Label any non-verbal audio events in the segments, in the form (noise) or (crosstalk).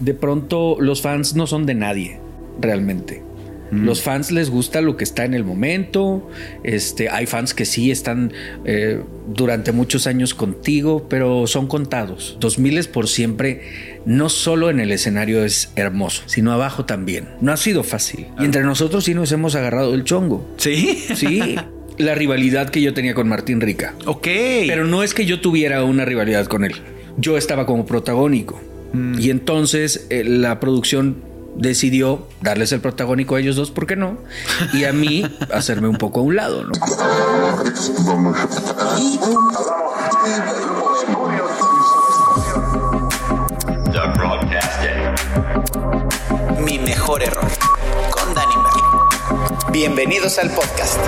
de pronto los fans no son de nadie, realmente. Los fans les gusta lo que está en el momento. Este, hay fans que sí están eh, durante muchos años contigo, pero son contados. 2000 es por siempre, no solo en el escenario es hermoso, sino abajo también. No ha sido fácil. Y entre nosotros sí nos hemos agarrado el chongo. Sí. Sí. La rivalidad que yo tenía con Martín Rica. Ok. Pero no es que yo tuviera una rivalidad con él. Yo estaba como protagónico. Y entonces eh, la producción decidió darles el protagónico a ellos dos, ¿por qué no? Y a mí (laughs) hacerme un poco a un lado, ¿no? Mi mejor error con Danny Merlo. Bienvenidos al podcast.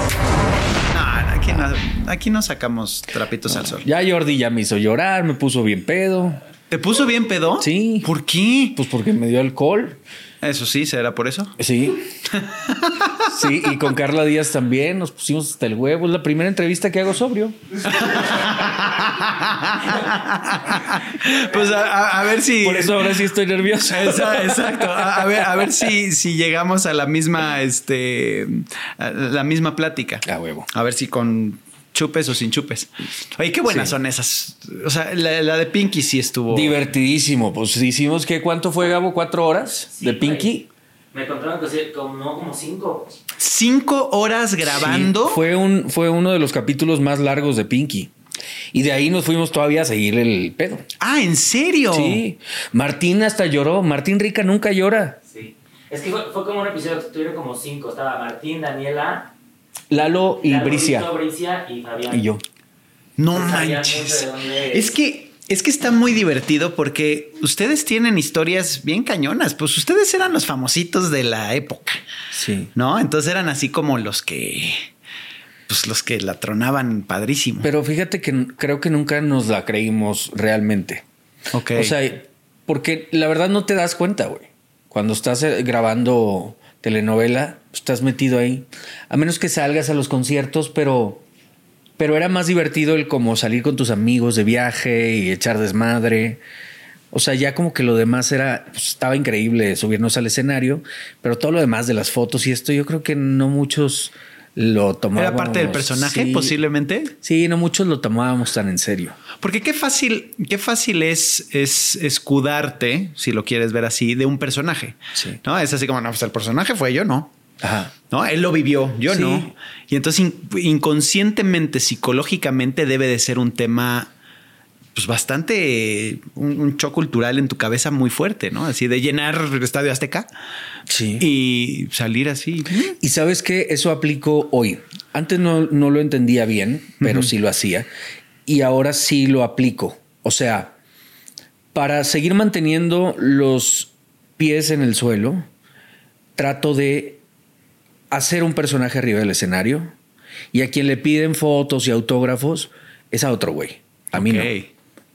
No, aquí, no, aquí no sacamos trapitos al sol. Ya Jordi ya me hizo llorar, me puso bien pedo. ¿Te puso bien pedo? Sí. ¿Por qué? Pues porque me dio alcohol. Eso sí, ¿será por eso? Sí. (laughs) Sí, y con Carla Díaz también nos pusimos hasta el huevo. Es la primera entrevista que hago sobrio. (laughs) pues a, a, ver si. Por eso ahora sí estoy nervioso. (laughs) Exacto. A, a, ver, a ver si, si llegamos a la misma, este, a la misma plática. A huevo. A ver si con chupes o sin chupes. Oye, qué buenas sí. son esas. O sea, la, la, de Pinky sí estuvo. Divertidísimo. Pues hicimos que cuánto fue, Gabo? ¿Cuatro horas Sí, de Pinky? Me contaron que como, no, como cinco. Cinco horas grabando. Sí, fue, un, fue uno de los capítulos más largos de Pinky. Y de ahí nos fuimos todavía a seguir el pedo. Ah, ¿en serio? Sí. Martín hasta lloró. Martín Rica nunca llora. Sí. Es que fue, fue como un episodio que tuvieron como cinco. Estaba Martín, Daniela, Lalo y Lalo, Bricia. Bricia y Fabián. Y yo. No Sabían manches. Es que, es que está muy divertido porque ustedes tienen historias bien cañonas. Pues ustedes eran los famositos de la época, Sí. ¿no? Entonces eran así como los que. Pues los que la tronaban padrísimo. Pero fíjate que creo que nunca nos la creímos realmente. ok. O sea, porque la verdad no te das cuenta, güey. Cuando estás eh, grabando telenovela, estás metido ahí. A menos que salgas a los conciertos, pero, pero era más divertido el como salir con tus amigos de viaje y echar desmadre. O sea, ya como que lo demás era, pues, estaba increíble subirnos al escenario, pero todo lo demás de las fotos y esto, yo creo que no muchos lo tomábamos. ¿Era parte del personaje, sí. posiblemente? Sí, no muchos lo tomábamos tan en serio. Porque qué fácil, qué fácil es, es escudarte, si lo quieres ver así, de un personaje. Sí. ¿No? Es así como, no, pues el personaje fue yo, no. Ajá. ¿No? Él lo vivió, yo Sí. no. Y entonces in- inconscientemente, psicológicamente debe de ser un tema pues bastante un, un shock cultural en tu cabeza muy fuerte, ¿no? Así de llenar el Estadio Azteca Sí. y salir así. Y sabes que eso aplico hoy. Antes no, no lo entendía bien, pero sí lo hacía. Y ahora sí lo aplico. O sea, para seguir manteniendo los pies en el suelo, trato de hacer un personaje arriba del escenario. Y a quien le piden fotos y autógrafos es a otro güey. A mí no.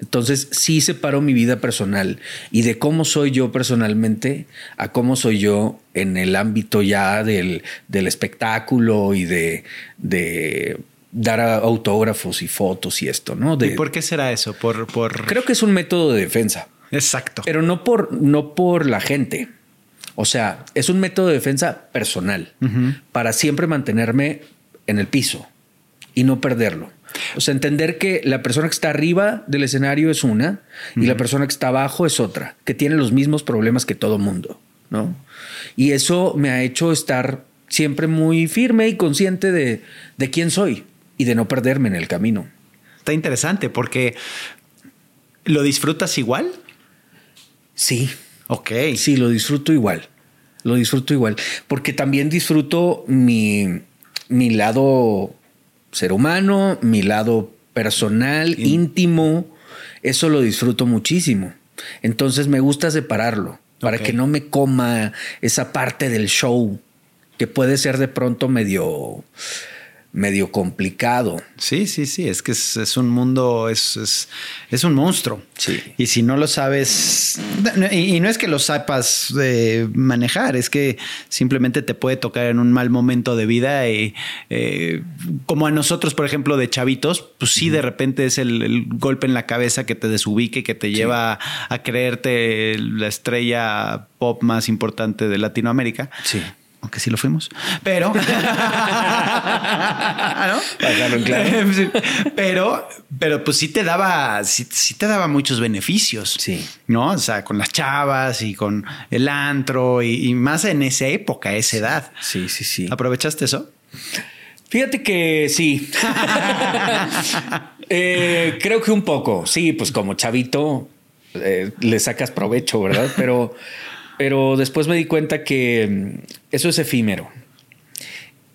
Entonces sí separo mi vida personal y de cómo soy yo personalmente a cómo soy yo en el ámbito ya del, del espectáculo y de, de dar autógrafos y fotos y esto, ¿no? De- ¿Y por qué será eso? Por, por... Creo que es un método de defensa, Exacto. pero no por, no por la gente. O sea, es un método de defensa personal para siempre mantenerme en el piso y no perderlo. O sea, entender que la persona que está arriba del escenario es una y la persona que está abajo es otra, que tiene los mismos problemas que todo mundo, ¿no? Y eso me ha hecho estar siempre muy firme y consciente de, de quién soy y de no perderme en el camino. Está interesante porque ¿lo disfrutas igual? Sí, Ok. Sí, lo disfruto igual. Lo disfruto igual. Porque también disfruto mi, mi lado ser humano, mi lado personal, íntimo. Eso lo disfruto muchísimo. Entonces me gusta separarlo para que no me coma esa parte del show que puede ser de pronto medio medio complicado. Sí, sí, sí, es que es, es un mundo, es, es, es, un monstruo. Sí. Y si no lo sabes, y, y no es que lo sepas eh, manejar, es que simplemente te puede tocar en un mal momento de vida y eh, como a nosotros, por ejemplo, de chavitos, pues sí, de repente es el, el, golpe en la cabeza que te desubique, que te lleva sí. a creerte la estrella pop más importante de Latinoamérica. Sí aunque sí lo fuimos, pero. (laughs) ¿no? claro. (laughs) pero, pero pues sí te daba, sí, sí, te daba muchos beneficios. Sí. ¿No? O sea, con las chavas y con el antro y, y más en esa época, esa edad. Sí, sí, sí. ¿Aprovechaste eso? Fíjate que sí. (laughs) eh, creo que un poco. Sí, pues como chavito eh, le sacas provecho, ¿verdad? Pero. Pero después me di cuenta que mm, eso es efímero.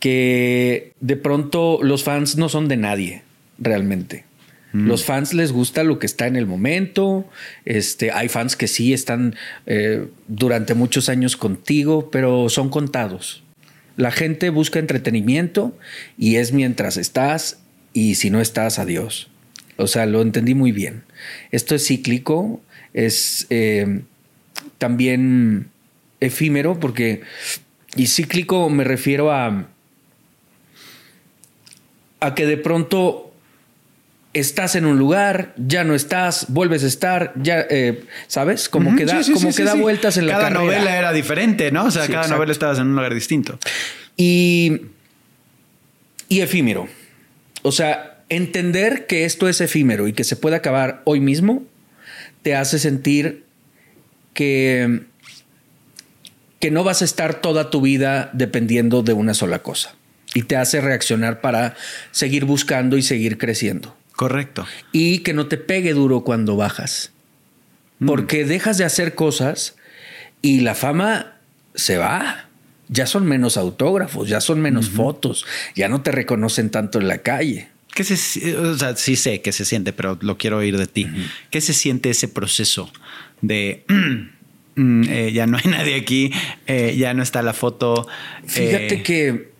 Que de pronto los fans no son de nadie, realmente. Mm. Los fans les gusta lo que está en el momento. Este, hay fans que sí están eh, durante muchos años contigo, pero son contados. La gente busca entretenimiento y es mientras estás y si no estás, adiós. O sea, lo entendí muy bien. Esto es cíclico, es... Eh, también efímero porque y cíclico me refiero a a que de pronto estás en un lugar, ya no estás, vuelves a estar, ya, eh, ¿sabes? Como uh -huh, que da, sí, sí, como sí, que da vueltas en cada la carrera. Cada novela era diferente, ¿no? O sea, cada exacto. novela estabas en un lugar distinto. Y, y efímero. O sea, entender que esto es efímero y que se puede acabar hoy mismo, te hace sentir que, que no vas a estar toda tu vida dependiendo de una sola cosa y te hace reaccionar para seguir buscando y seguir creciendo. Correcto. Y que no te pegue duro cuando bajas. Mm. Porque dejas de hacer cosas y la fama se va. Ya son menos autógrafos, ya son menos uh -huh. fotos, ya no te reconocen tanto en la calle. ¿Qué se, o sea, sí sé que se siente, pero lo quiero oír de ti. Uh -huh. ¿Qué se siente ese proceso de (clears throat) mm, eh, ya no hay nadie aquí, eh, ya no está la foto? Fíjate eh, que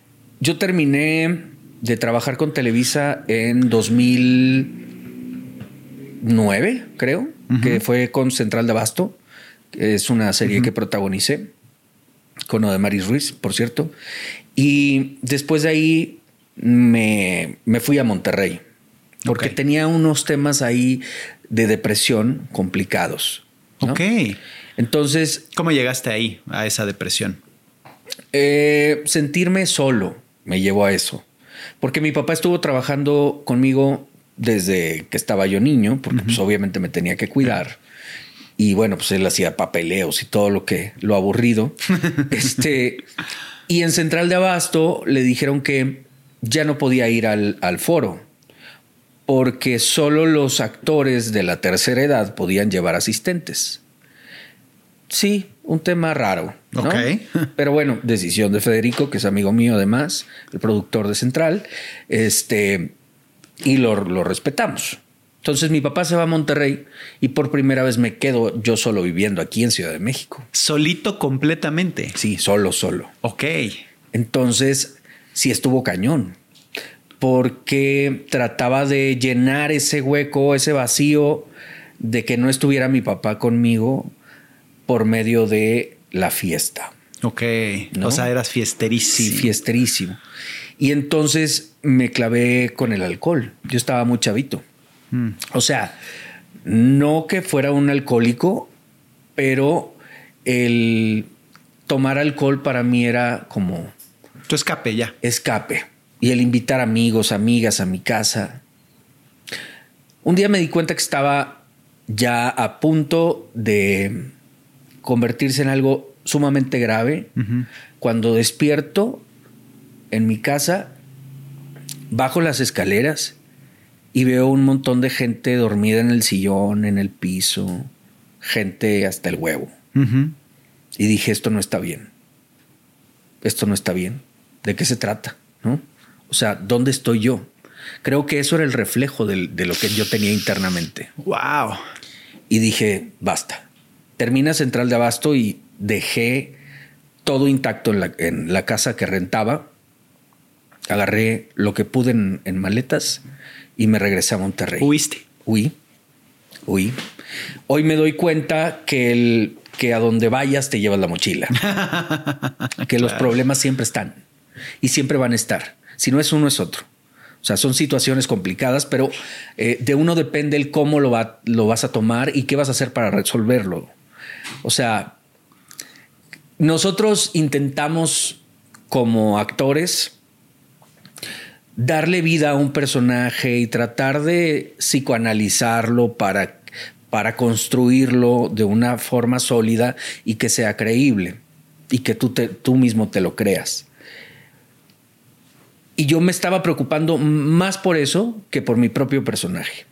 yo terminé de trabajar con Televisa en 2009, creo, uh -huh. que fue con Central de Abasto. Es una serie uh -huh. que protagonicé con Odemaris Ruiz, por cierto. Y después de ahí me, me fui a Monterrey porque okay. tenía unos temas ahí de depresión complicados. ¿No? Ok. Entonces. ¿Cómo llegaste ahí, a esa depresión? Eh, sentirme solo me llevó a eso. Porque mi papá estuvo trabajando conmigo desde que estaba yo niño, porque uh -huh. pues obviamente me tenía que cuidar. Y bueno, pues él hacía papeleos y todo lo que lo aburrido. (laughs) este y en Central de Abasto le dijeron que ya no podía ir al, al foro porque solo los actores de la tercera edad podían llevar asistentes. Sí, un tema raro. ¿no? Okay. (laughs) Pero bueno, decisión de Federico, que es amigo mío además, el productor de Central, este, y lo, lo respetamos. Entonces mi papá se va a Monterrey y por primera vez me quedo yo solo viviendo aquí en Ciudad de México. Solito completamente. Sí, solo, solo. Ok. Entonces sí estuvo cañón porque trataba de llenar ese hueco, ese vacío de que no estuviera mi papá conmigo por medio de la fiesta. Ok. ¿no? O sea, eras fiesterísimo. Sí, fiesterísimo. Y entonces me clavé con el alcohol. Yo estaba muy chavito. Mm. O sea, no que fuera un alcohólico, pero el tomar alcohol para mí era como... Tu escape ya. Escape. Y el invitar amigos, amigas a mi casa. Un día me di cuenta que estaba ya a punto de convertirse en algo sumamente grave. Uh -huh. Cuando despierto en mi casa, bajo las escaleras y veo un montón de gente dormida en el sillón, en el piso, gente hasta el huevo. Uh -huh. Y dije, esto no está bien. Esto no está bien. ¿De qué se trata? ¿No? O sea, ¿dónde estoy yo? Creo que eso era el reflejo de, de lo que yo tenía internamente. Wow. Y dije, basta. Termina Central de Abasto y dejé todo intacto en la, en la casa que rentaba. agarré lo que pude en, en maletas y me regresé a Monterrey. Huiste. Huí, huí. Hoy me doy cuenta que, el, que a donde vayas te llevas la mochila. (laughs) que los problemas siempre están y siempre van a estar. Si no es uno, es otro. O sea, son situaciones complicadas, pero eh, de uno depende el cómo lo, va, lo vas a tomar y qué vas a hacer para resolverlo. O sea, nosotros intentamos como actores darle vida a un personaje y tratar de psicoanalizarlo para, para construirlo de una forma sólida y que sea creíble y que tú, te, tú mismo te lo creas. Y yo me estaba preocupando más por eso que por mi propio personaje.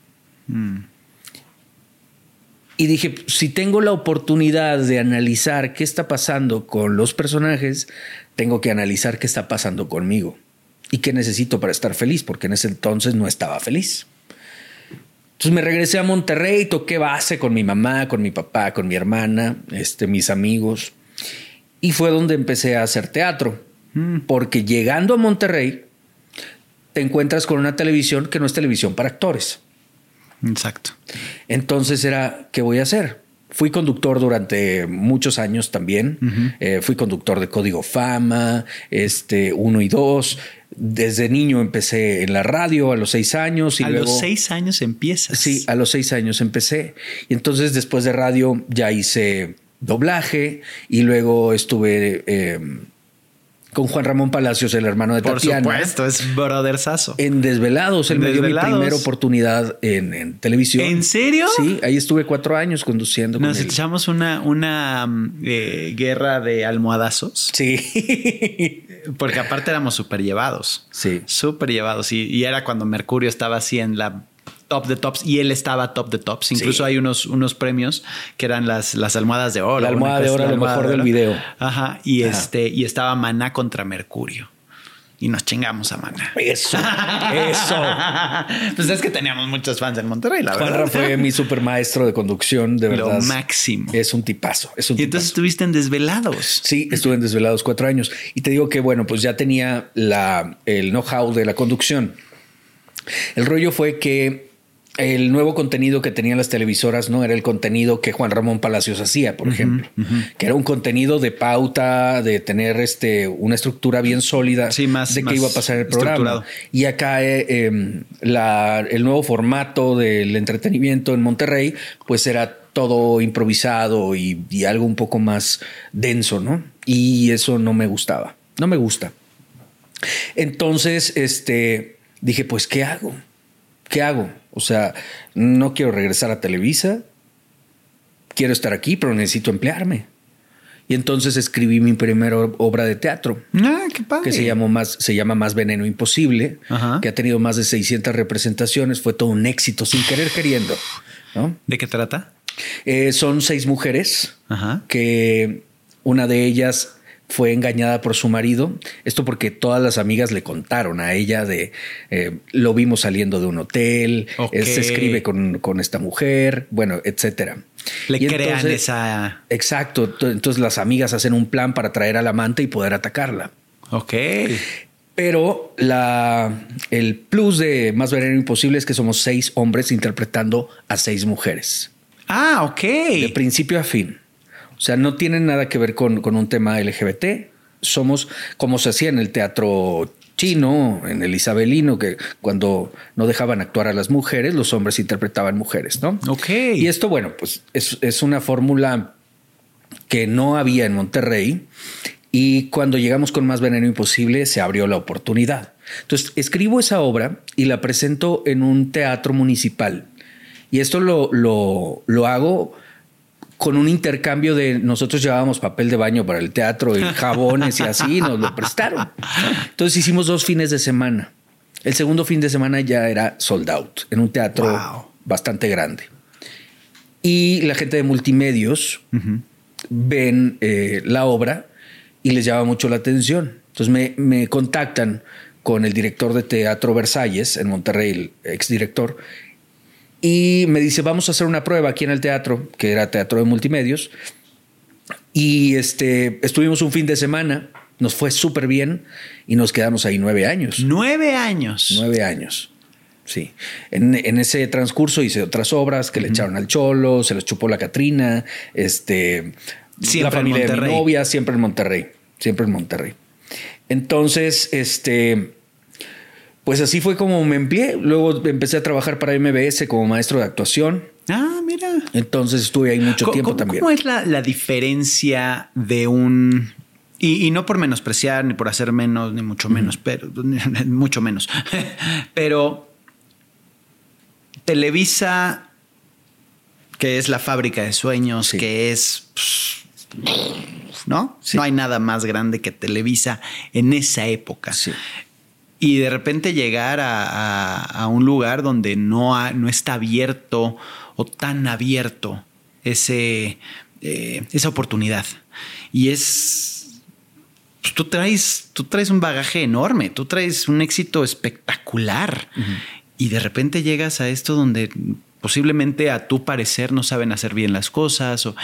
Y dije, si tengo la oportunidad de analizar qué está pasando con los personajes, tengo que analizar qué está pasando conmigo y qué necesito para estar feliz, porque en ese entonces no estaba feliz. Entonces me regresé a Monterrey, toqué base con mi mamá, con mi papá, con mi hermana, este, mis amigos. Y fue donde empecé a hacer teatro. Porque llegando a Monterrey, te encuentras con una televisión que no es televisión para actores. Exacto. Entonces era, ¿qué voy a hacer? Fui conductor durante muchos años también. Eh, fui conductor de Código Fama, este, uno y dos. Desde niño empecé en la radio a los seis años. Y a luego, los seis años empiezas. Sí, a los seis años empecé. Y entonces después de radio ya hice doblaje y luego estuve eh, con Juan Ramón Palacios, el hermano de Por Tatiana. supuesto, es brothersazo. En Desvelados, él me dio mi Desvelados. primera oportunidad en, en televisión. ¿En serio? Sí, ahí estuve cuatro años conduciendo. Nos con él. echamos una, una mm, eh, guerra de almohadazos. Sí. (laughs) Porque aparte éramos súper llevados. Sí. Súper llevados. Y, y era cuando Mercurio estaba así en la top de tops y él estaba top de tops. Incluso Sí. hay unos, unos premios que eran las, las almohadas de oro. La almohada de oro, la lo mejor de del video. Ajá. Y Ajá. este, y estaba Maná contra Mercurio. Y nos chingamos a Maná. Eso. Eso. (laughs) pues es que teníamos muchos fans en Monterrey, la Juanra verdad. fue mi super maestro de conducción, de Lo verdad. máximo. Es un tipazo. Es un Y entonces estuviste en Desvelados. Sí, estuve en Desvelados cuatro años. Y te digo que, bueno, pues ya tenía la, el know-how de la conducción. El rollo fue que el nuevo contenido que tenían las televisoras no era el contenido que Juan Ramón Palacios hacía, por ejemplo, que era un contenido de pauta, de tener este, una estructura bien sólida Sí, más- de qué iba a pasar el programa. Y acá eh, eh, la- el nuevo formato del entretenimiento en Monterrey, pues era todo improvisado y, y algo un poco más denso, ¿no? Y eso no me gustaba, no me gusta. Entonces, este, dije, pues, ¿qué hago? ¿Qué hago? O sea, no quiero regresar a Televisa, quiero estar aquí, pero necesito emplearme. Y entonces escribí mi primera obra de teatro Ah, qué padre. que se, llamó más, se llama Más Veneno Imposible, Ajá. que ha tenido más de 600 representaciones, fue todo un éxito, sin querer queriendo. ¿no? ¿De qué trata? Eh, son seis mujeres Ajá. que una de ellas fue engañada por su marido. Esto porque todas las amigas le contaron a ella de eh, lo vimos saliendo de un hotel, eh, se escribe con, con esta mujer, bueno, etcétera. Le Y crean entonces- esa. Exacto. Entonces las amigas hacen un plan para traer al amante y poder atacarla. Ok. Pero la, el plus de Más Veneno Imposible es que somos seis hombres interpretando a seis mujeres, Ah, ok. de principio a fin. O sea, no tienen nada que ver con, con un tema LGBT. Somos como se hacía en el teatro chino, en el isabelino, que cuando no dejaban actuar a las mujeres, los hombres interpretaban mujeres, ¿no? Ok. Y esto, bueno, pues es, es una fórmula que no había en Monterrey y cuando llegamos con Más Veneno Imposible se abrió la oportunidad. Entonces escribo esa obra y la presento en un teatro municipal. Y esto lo, lo, lo hago con un intercambio de nosotros llevábamos papel de baño para el teatro y jabones y así, nos lo prestaron. Entonces hicimos dos fines de semana. El segundo fin de semana ya era sold out en un teatro Wow. bastante grande. Y la gente de multimedios ven eh, la obra y les llama mucho la atención. Entonces me, me contactan con el director de Teatro Versalles en Monterrey, el exdirector, y me dice, vamos a hacer una prueba aquí en el teatro, que era teatro de multimedios. Y este, estuvimos un fin de semana Nos fue súper bien y nos quedamos ahí nueve años. Nueve años. Nueve años. Sí. En, en ese transcurso hice otras obras que le echaron al cholo, se los chupó la Catrina, este, Siempre la en familia de mi novia, siempre en Monterrey, siempre en Monterrey. Entonces, este, pues así fue como me empleé. Luego empecé a trabajar para MBS como maestro de actuación. Ah, mira. Entonces estuve ahí mucho ¿Cómo- tiempo cómo- también. ¿Cómo es la, la diferencia de un... Y, y no por menospreciar, ni por hacer menos, ni mucho menos, pero (laughs) mucho menos. (laughs) pero Televisa, que es la fábrica de sueños, Sí. que es... ¿No? Sí. No hay nada más grande que Televisa en esa época. Sí. Y de repente llegar a, a- a un lugar donde no, ha- no está abierto o tan abierto ese, eh, esa oportunidad. Y es. pues, tú, traes, tú traes un bagaje enorme, tú traes un éxito espectacular. Y de repente llegas a esto donde posiblemente a tu parecer no saben hacer bien las cosas. o-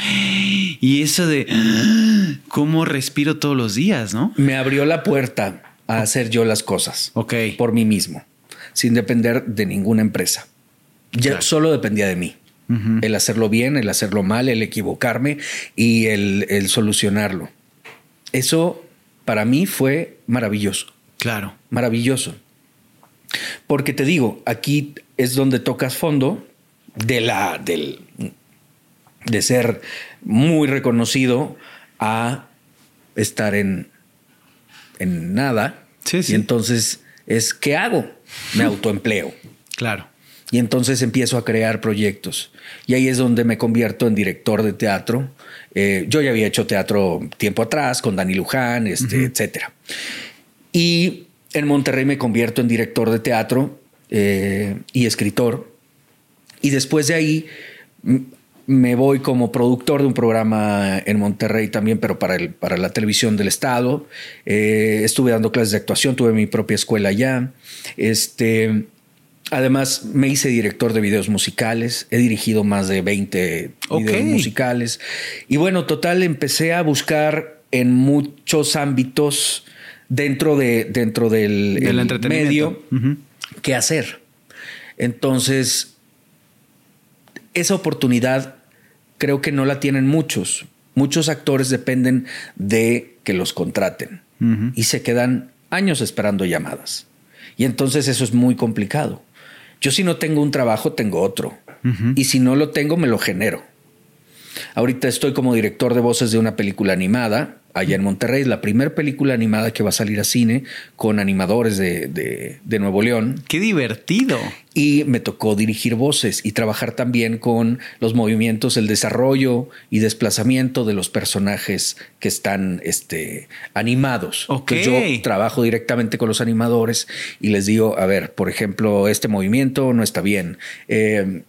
y eso de "Ah, cómo respiro todos los días, ¿no? Me abrió la puerta a hacer yo las cosas. Ok. Por mí mismo, sin depender de ninguna empresa. Ya Claro. solo dependía de mí. El hacerlo bien, el hacerlo mal, el equivocarme y el, el solucionarlo. Eso para mí fue maravilloso, Claro. maravilloso. Porque te digo, aquí es donde tocas fondo de la del de ser muy reconocido a estar en en nada. Sí, sí. Y entonces es ¿qué hago? Me (laughs) autoempleo. Claro. Y entonces empiezo a crear proyectos. Y ahí es donde me convierto en director de teatro. Eh, yo ya había hecho teatro tiempo atrás con Dani Luján, este, etcétera. Y en Monterrey me convierto en director de teatro eh, y escritor. Y después de ahí me voy como productor de un programa en Monterrey también, pero para, el, para la televisión del Estado. Eh, estuve dando clases de actuación, tuve mi propia escuela allá. Este, además, me hice director de videos musicales. He dirigido más de 20 Ok. videos musicales. Y bueno, total, empecé a buscar en muchos ámbitos dentro, de, dentro del, Del el entretenimiento. medio qué hacer. Entonces, esa oportunidad creo que no la tienen muchos. Muchos actores dependen de que los contraten y se quedan años esperando llamadas. Y entonces eso es muy complicado. Yo si no tengo un trabajo, tengo otro. Y si no lo tengo, me lo genero. Ahorita estoy como director de voces de una película animada allá en Monterrey, la primera película animada que va a salir a cine con animadores de, de- de Nuevo León. Qué divertido. Y me tocó dirigir voces y trabajar también con los movimientos, el desarrollo y desplazamiento de los personajes que están este, animados. Ok. Entonces, yo trabajo directamente con los animadores y les digo, a ver, por ejemplo, este movimiento no está bien. Eh,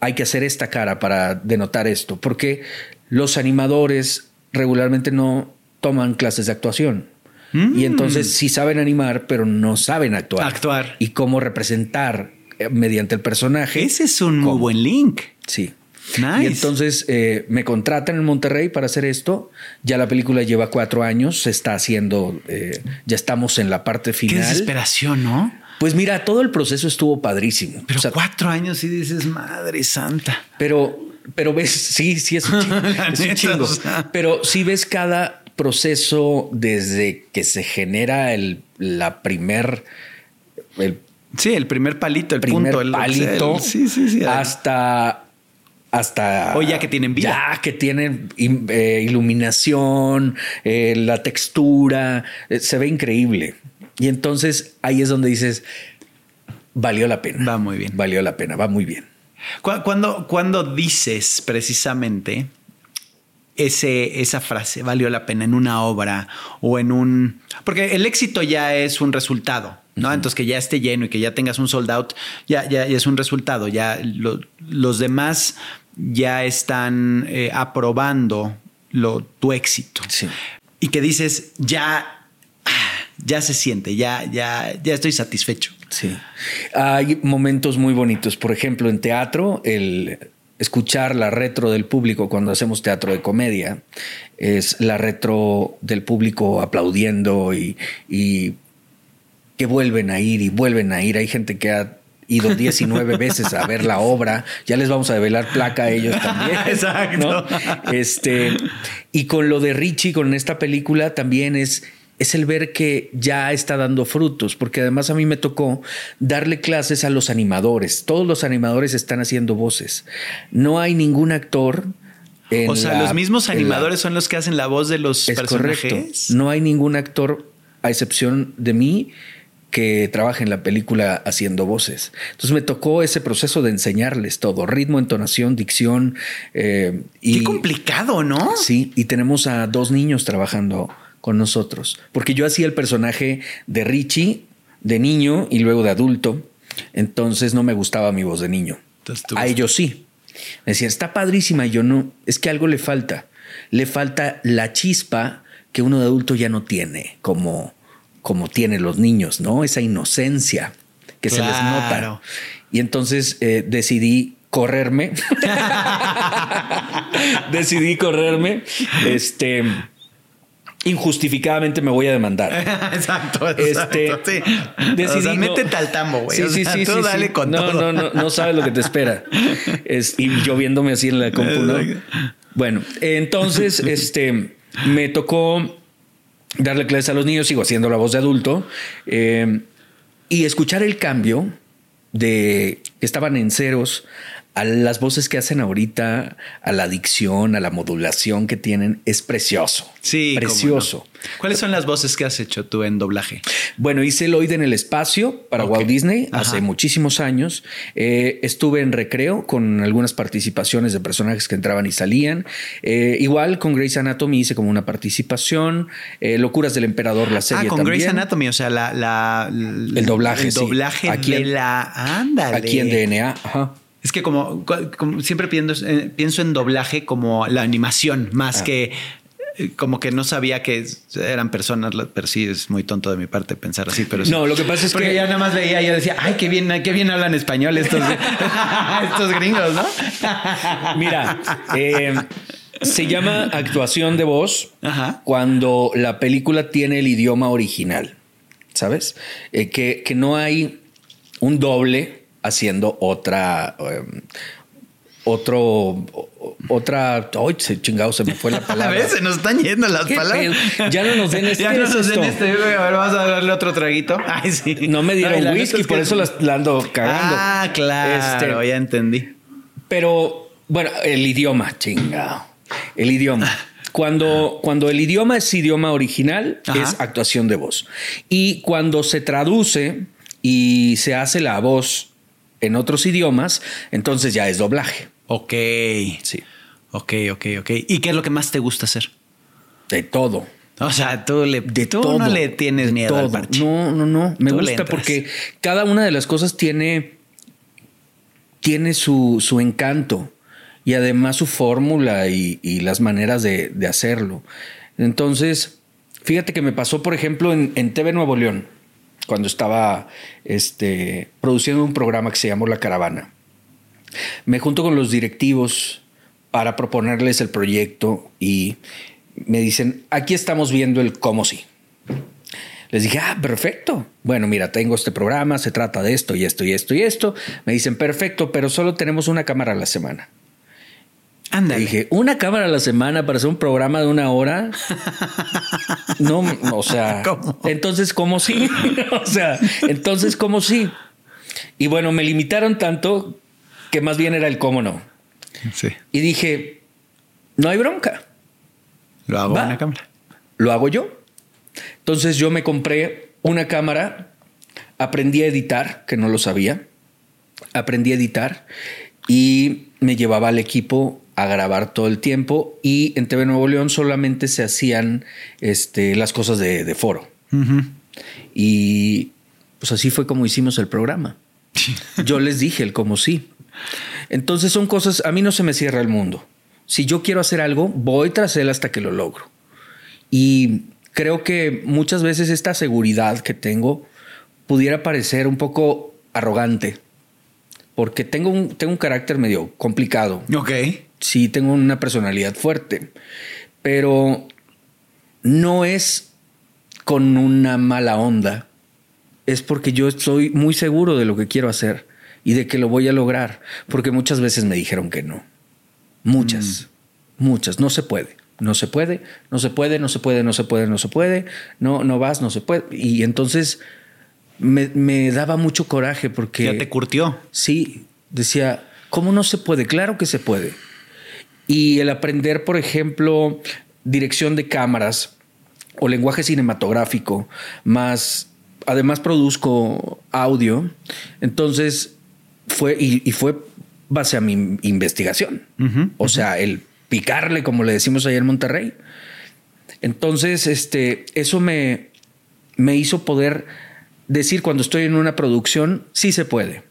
hay que hacer esta cara para denotar esto, porque los animadores regularmente no toman clases de actuación. Mm. Y entonces sí saben animar, pero no saben actuar. Actuar. Y cómo representar eh, mediante el personaje. Ese es un muy buen link. Sí. Nice. Y entonces eh, me contratan en Monterrey para hacer esto. Ya la película lleva cuatro años, se está haciendo, eh, ya estamos en la parte Qué final. desesperación, ¿no? Pues mira, todo el proceso estuvo padrísimo. Pero O sea, cuatro años y dices, madre santa. pero, pero ves, sí, sí es un (laughs) chingo. Es un chingo. o sea. Pero si ves cada proceso desde que se genera el, la primer, el Sí, el primer palito, el primer punto, el palito sí, sí, sí. hasta hasta O ya que tienen vida. ya que tienen eh, iluminación eh, la textura eh, se ve increíble y entonces ahí es donde dices valió la pena Va muy bien. valió la pena va muy bien Cu- Cuando, cuando dices precisamente ese, esa frase, valió la pena en una obra o en un... Porque el éxito ya es un resultado, ¿no? Entonces que ya esté lleno y que ya tengas un sold out, ya, ya, ya es un resultado, ya lo- los demás ya están eh, aprobando lo, tu éxito. sí Y que dices, ya, ya se siente, ya, ya, ya estoy satisfecho. Sí. Hay momentos muy bonitos. Por ejemplo, en teatro, el, escuchar la retro del público cuando hacemos teatro de comedia, es la retro del público aplaudiendo y, y que vuelven a ir y vuelven a ir. Hay gente que ha ido 19 (laughs) veces a ver la obra. Ya les vamos a develar placa a ellos también. Exacto. ¿no? Este, y con lo de Richie, con esta película, también es, es el ver que ya está dando frutos, porque además a mí me tocó darle clases a los animadores. Todos los animadores están haciendo voces. No hay ningún actor. En o sea, la- los mismos la- animadores son los que hacen la voz de los es personajes. correcto. No hay ningún actor, a excepción de mí, que trabaje en la película haciendo voces. Entonces me tocó ese proceso de enseñarles todo: ritmo, entonación, dicción. eh, y Qué complicado, ¿no? Sí, y tenemos a dos niños trabajando con nosotros. Porque yo hacía el personaje de Richie de niño y luego de adulto. Entonces no me gustaba mi voz de niño. A ellos sí. Me decían, está padrísima. Y yo no, es que algo le falta. Le falta la chispa que uno de adulto ya no tiene, como, como tienen los niños, ¿no? Esa inocencia que se les nota. Y entonces eh, decidí correrme. (laughs) (laughs) decidí correrme. Este. Injustificadamente me voy a demandar. (laughs) exacto, Este, exacto. sí. decidí o sea, métete al tambo, güey. Sí, O sí, sea, sí, tú sí, dale sí. con no, todo. No, no, no sabes lo que te espera. Es, y yo viéndome así en la compu. Bueno, entonces, (laughs) este, me tocó darle clases a los niños, sigo haciendo la voz de adulto, eh, y escuchar el cambio de que estaban en ceros a las voces que hacen ahorita, a la dicción, a la modulación que tienen, es precioso. Sí, precioso. no. ¿Cuáles son las voces que has hecho tú en doblaje? Bueno, hice el en el espacio para. Walt Disney hace muchísimos años. Eh, estuve en recreo con algunas participaciones de personajes que entraban y salían. Eh, igual con Grey's Anatomy hice como una participación. Eh, Locuras del Emperador, la serie ah, con también. Grey's Anatomy, o sea, la, la- El doblaje, El sí. doblaje Aquí de en- la. Ándale. Aquí en DNA. Ajá. Es que como, como siempre pienso, eh, pienso en doblaje como la animación, más Ah. que eh, como que no sabía que eran personas, pero sí es muy tonto de mi parte pensar así, pero sí. No, lo que pasa es Porque que- ya nada más veía y yo decía, ay, qué bien, qué bien hablan español estos, (laughs) (laughs) estos gringos, ¿no? (laughs) Mira, eh, se llama actuación de voz Ajá. cuando la película tiene el idioma original, ¿sabes? Eh, que, que no hay un doble haciendo otra... eh, otro, otra, ¡ay, se chingado! Se me fue la A (laughs) palabra. ver, se nos están yendo las ¿Qué palabras. pedo? Ya no nos den (laughs) este- Ya ¿qué no nos den este. A ver, vamos a darle otro traguito. (laughs) Ay, sí. No me dieron Ay, whisky, es por eso las- la ando cagando. Ah, claro, Este, ya entendí. Pero, bueno, el idioma, chingado. El idioma. Cuando, cuando el idioma es idioma original, Ajá. es actuación de voz. Y cuando se traduce y se hace la voz en otros idiomas, entonces ya es doblaje. Ok. Sí. Ok, ok, ok. ¿Y qué es lo que más te gusta hacer? De todo. O sea, tú, le, De tú todo. no le tienes miedo al todo. parche. No, no, no. Me Tú gusta porque cada una de las cosas tiene, tiene su, su encanto y además su fórmula y, y las maneras de, de hacerlo. Entonces, fíjate que me pasó, por ejemplo, en, en TV Nuevo León, cuando estaba este, produciendo un programa que se llamó La Caravana. Me junto con los directivos para proponerles el proyecto y me dicen, aquí estamos viendo el cómo sí. Les dije, ah, perfecto. Bueno, mira, tengo este programa, se trata de esto y esto y esto y esto. Me dicen, perfecto, pero solo tenemos una cámara a la semana. Le Ándale. dije, una cámara a la semana para hacer un programa de una hora. No, o sea, (laughs) ¿Cómo? entonces, ¿cómo sí? (laughs) o sea, entonces, ¿cómo sí? Y bueno, me limitaron tanto que más bien era el cómo no. Sí. Y dije, no hay bronca, Lo hago Va. en la cámara. lo hago yo. Entonces yo me compré una cámara, aprendí a editar, que no lo sabía, aprendí a editar y me llevaba al equipo a grabar todo el tiempo y en TV Nuevo León solamente se hacían este, las cosas de, de foro. Y pues así fue como hicimos el programa. (laughs) Yo les dije el cómo sí. Entonces son cosas, a mí no se me cierra el mundo. Si yo quiero hacer algo, voy tras él hasta que lo logro. Y creo que muchas veces esta seguridad que tengo pudiera parecer un poco arrogante, porque tengo un, tengo un carácter medio complicado. Ok. Sí, tengo una personalidad fuerte, pero no es con una mala onda. Es porque yo estoy muy seguro de lo que quiero hacer y de que lo voy a lograr, porque muchas veces me dijeron que no. Muchas, muchas. No se puede, no se puede, no se puede, no se puede, no se puede, no se puede, no, no vas, no se puede. Y entonces me, me daba mucho coraje porque... Ya te curtió. Sí, decía, ¿cómo no se puede? Claro que se puede. Y el aprender, por ejemplo, dirección de cámaras o lenguaje cinematográfico, más, además produzco audio, entonces fue, y, y fue base a mi investigación. o sea, el picarle, como le decimos allá en Monterrey. Entonces, este, eso me, me hizo poder decir cuando estoy en una producción, sí se puede.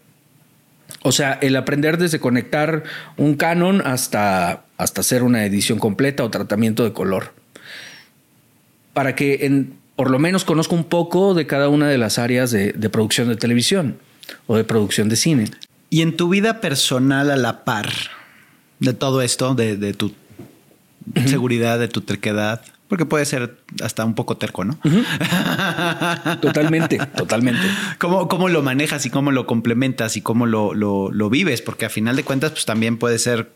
O sea, el aprender desde conectar un canon hasta, hasta hacer una edición completa o tratamiento de color. Para que en, por lo menos conozca un poco de cada una de las áreas de, de producción de televisión o de producción de cine. Y en tu vida personal a la par de todo esto, de, de tu seguridad, de tu terquedad, porque puede ser hasta un poco terco, ¿no? (laughs) Totalmente, totalmente. ¿Cómo, ¿Cómo, lo manejas y cómo lo complementas y cómo lo, lo, lo, vives? Porque a final de cuentas, pues también puede ser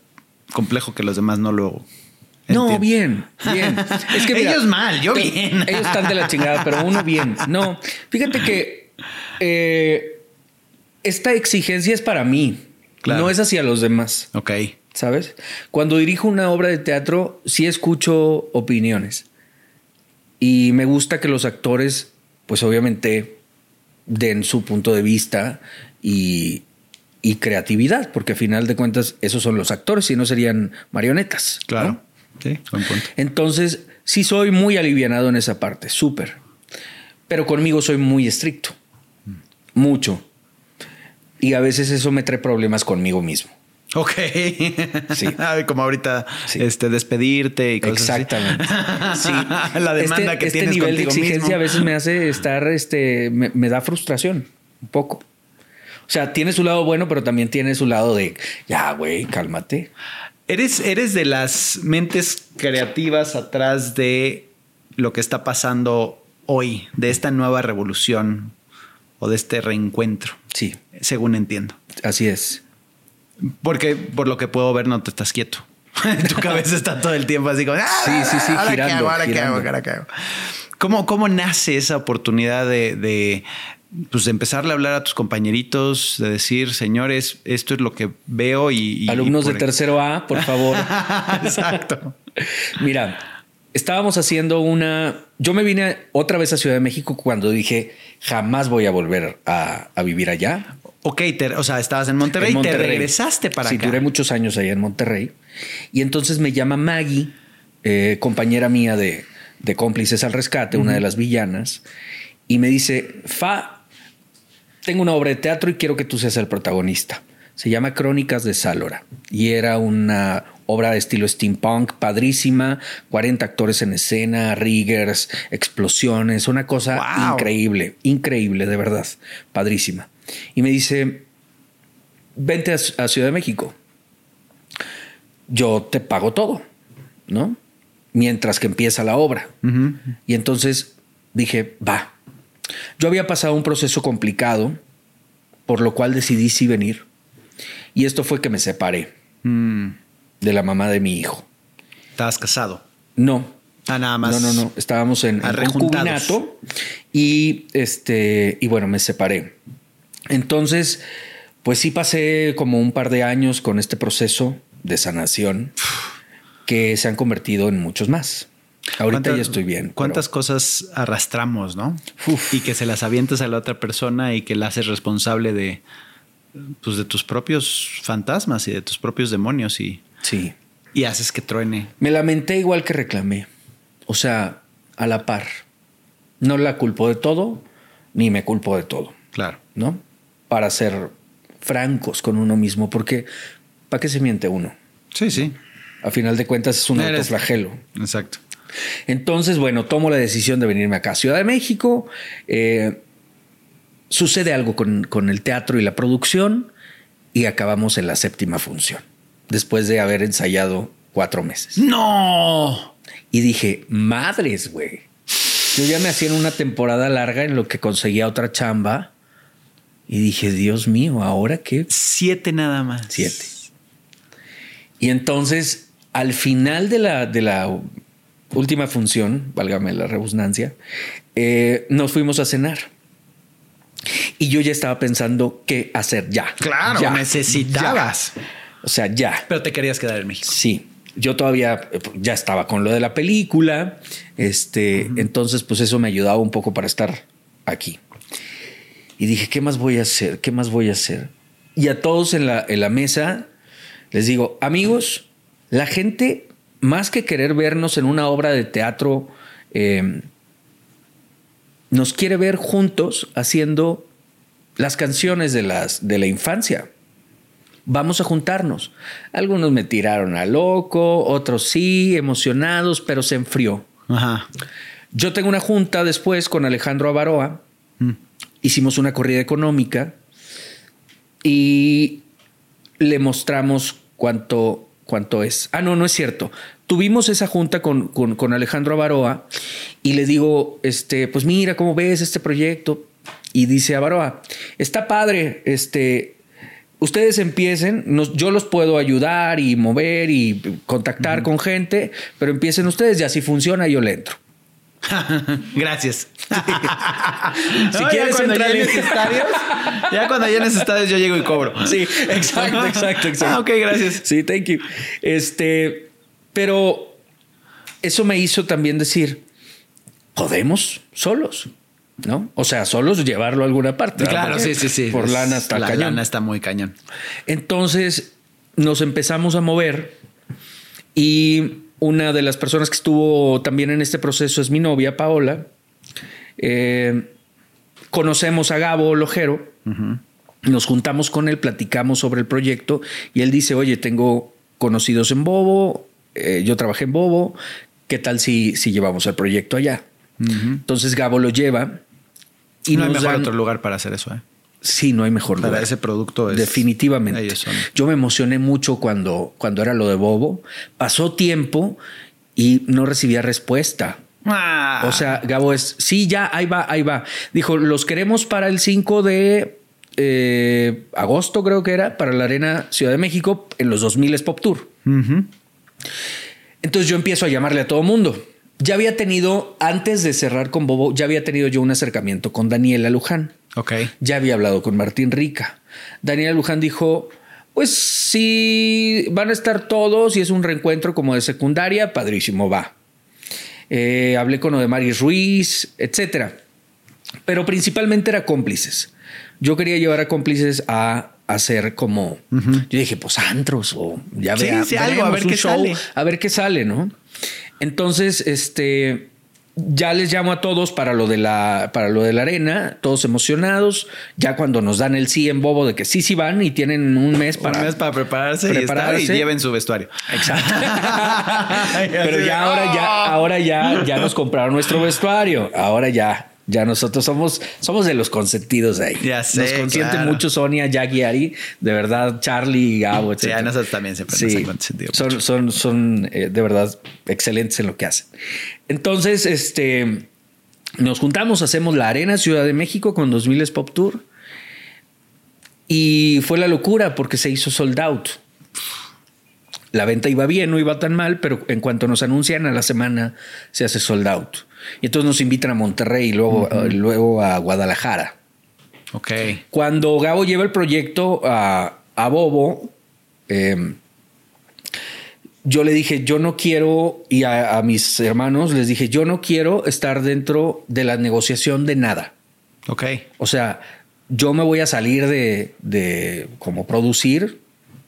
complejo que los demás no lo. No, bien, bien. Es que (laughs) mira, ellos mal, yo bien. Ellos están de la chingada, pero uno bien. No, fíjate que eh, esta exigencia es para mí, claro. no es hacia los demás. Ok. ¿Sabes? Cuando dirijo una obra de teatro, sí escucho opiniones. Y me gusta que los actores, pues obviamente, den su punto de vista y, y creatividad, porque a final de cuentas, esos son los actores, si no serían marionetas. Claro. ¿no? Sí, buen punto. Entonces, sí soy muy alivianado en esa parte, súper. Pero conmigo soy muy estricto. Mucho. Y a veces eso me trae problemas conmigo mismo. Ok. Sí. (laughs) Como ahorita sí. este, despedirte y cosas Exactamente. Así. (laughs) Sí. La demanda este, que este tienes nivel de exigencia mismo. a veces me hace estar, este, me, me, da frustración un poco. O sea, tiene su lado bueno, pero también tiene su lado de, ya, güey, cálmate. ¿Eres, eres de las mentes creativas atrás de lo que está pasando hoy, de esta nueva revolución o de este reencuentro. Sí. Según entiendo. Así es. Porque por lo que puedo ver no te estás quieto. (laughs) tu cabeza está todo el tiempo así como... ¡Ah, sí, sí, sí, ahora girando, hago, ahora girando. hago, ahora hago. ¿Cómo, ¿Cómo nace esa oportunidad de, de, pues, de empezarle a hablar a tus compañeritos, de decir, señores, esto es lo que veo y... y Alumnos y de tercero A, por favor. (laughs) Exacto. Mira, estábamos haciendo una... Yo me vine otra vez a Ciudad de México cuando dije, jamás voy a volver a, a vivir allá. Ok, te, o sea, estabas en Monterrey, En Monterrey. te regresaste para sí, acá. duré muchos años allá en Monterrey. Y entonces me llama Maggie, eh, compañera mía de, de cómplices al rescate, una de las villanas, y me dice, Fa, tengo una obra de teatro y quiero que tú seas el protagonista. Se llama Crónicas de Sálora y era una obra de estilo steampunk padrísima, 40 actores en escena, riggers, explosiones, una cosa Wow. increíble, increíble, de verdad, padrísima. Y me dice, vente a, a Ciudad de México. Yo te pago todo, ¿no? Mientras que empieza la obra. Y entonces dije, va. Yo había pasado un proceso complicado, por lo cual decidí sí venir. Y esto fue que me separé Mm, de la mamá de mi hijo. estabas casado. No. Ah, nada más. No, no, no. Estábamos en, en concubinato y este, y bueno, me separé. Entonces, pues sí pasé como un par de años con este proceso de sanación que se han convertido en muchos más. Ahorita ¿Cuántas- ya estoy bien. pero- ¿Cuántas cosas arrastramos, no? Uf. Y que se las avientas a la otra persona y que la haces responsable de, pues, de tus propios fantasmas y de tus propios demonios y, Sí. y haces que truene. Me lamenté igual que reclamé. O sea, a la par. No la culpo de todo, ni me culpo de todo, Claro. ¿no? Para ser francos con uno mismo, porque ¿para qué se miente uno? Sí, sí. A final de cuentas es un Eres- autoflagelo. Exacto. Entonces, bueno, tomo la decisión de venirme acá a Ciudad de México. eh, sucede algo con, con el teatro y la producción y acabamos en la séptima función, después de haber ensayado cuatro meses. No. Y dije, madres, güey. Yo ya me hacía en una temporada larga en lo que conseguía otra chamba. Y dije, Dios mío, ¿ahora qué? Siete nada más. Siete. Y entonces, al final de la, de la última función, válgame la redundancia, eh, nos fuimos a cenar. Y yo ya estaba pensando qué hacer ya. Claro, Ya, necesitabas. ya. O sea, ya. Pero te querías quedar en México. Sí, yo todavía eh, ya estaba con lo de la película, este, entonces pues eso me ayudaba un poco para estar aquí. Y dije, ¿qué más voy a hacer? ¿Qué más voy a hacer? Y a todos en la, en la mesa les digo, amigos, la gente, más que querer vernos en una obra de teatro, eh, nos quiere ver juntos haciendo las canciones de, las, de la infancia vamos a juntarnos. Algunos me tiraron a loco, otros sí, emocionados, pero se enfrió. Ajá. Yo tengo una junta después con Alejandro Avaroa. Hicimos una corrida económica y le mostramos cuánto, cuánto es. Ah, no, no es cierto. Tuvimos esa junta con, con- con Alejandro Avaroa y le digo, este, pues mira, ¿cómo ves este proyecto? Y dice Avaroa, está padre, este, ustedes empiecen, nos- yo los puedo ayudar y mover y contactar con gente, pero empiecen ustedes y así funciona, yo le entro. (laughs) Gracias. (laughs) Si No, quieres, cuando entrale. llenes (laughs) estadios, ya cuando llenes estadios yo llego y cobro. Sí, exacto, exacto, exacto. Ah, ok, gracias. Sí, thank you. Este, pero eso me hizo también decir, podemos solos, ¿no? O sea, solos llevarlo a alguna parte. Claro, sí, sí, sí. Por lana hasta La cañón. lana está muy cañón. Entonces nos empezamos a mover y una de las personas que estuvo también en este proceso es mi novia, Paola. Eh, conocemos a Gabo Lojero, nos juntamos con él, platicamos sobre el proyecto y él dice, oye, tengo conocidos en Bobo, eh, yo trabajé en Bobo, ¿qué tal si, si llevamos el proyecto allá? Entonces Gabo lo lleva y no hay mejor dan- otro lugar para hacer eso, ¿eh? Sí, no hay mejor Para lugar. ese producto es- Definitivamente. ellos son. Yo me emocioné mucho cuando, cuando era lo de Bobo. Pasó tiempo y no recibía respuesta. Ah. O sea, Gabo es, sí, ya, ahí va, ahí va. Dijo, los queremos para el 5 de eh, agosto, creo que era, para la Arena Ciudad de México, en los 2000 es Pop Tour. Entonces yo empiezo a llamarle a todo mundo. Ya había tenido, antes de cerrar con Bobo, ya había tenido yo un acercamiento con Daniela Luján. Ok. Ya había hablado con Martín Rica. Daniela Luján dijo, pues si van a estar todos y es un reencuentro como de secundaria, padrísimo, va. Eh, hablé con Odemaris Ruiz, etcétera. Pero principalmente era cómplices. Yo quería llevar a cómplices a hacer como, yo dije, pues antros o ya Sí, vea- sí, algo, a ver qué sale. a ver qué sale, ¿no? Entonces, este, ya les llamo a todos para lo de la, para lo de la arena, todos emocionados. Ya cuando nos dan el sí en bobo de que sí, sí van y tienen un mes para, Un mes para prepararse, y estar y lleven su vestuario. Exacto. (laughs) Pero ya ahora ya, ¡oh! ahora ya, ya nos compraron nuestro vestuario. Ahora ya. Ya nosotros somos, somos de los consentidos ahí. Ya sé, Nos consiente claro. mucho Sonia, Jackie, Ari. De verdad, Charlie, Gabo, Sí, etc. a nosotros también siempre nos han consentido Son, mucho. son, son eh, de verdad excelentes en lo que hacen. Entonces, este, nos juntamos, hacemos la Arena Ciudad de México con 2000 Pop Tour. Y fue la locura porque se hizo sold out. La venta iba bien, no iba tan mal, pero en cuanto nos anuncian a la semana se hace sold out. Y entonces nos invitan a Monterrey y luego, eh, luego a Guadalajara. Ok. Cuando Gabo lleva el proyecto a, a Bobo, eh, yo le dije, yo no quiero, y a, a mis hermanos les dije, yo no quiero estar dentro de la negociación de nada. Ok. O sea, yo me voy a salir de, de como producir.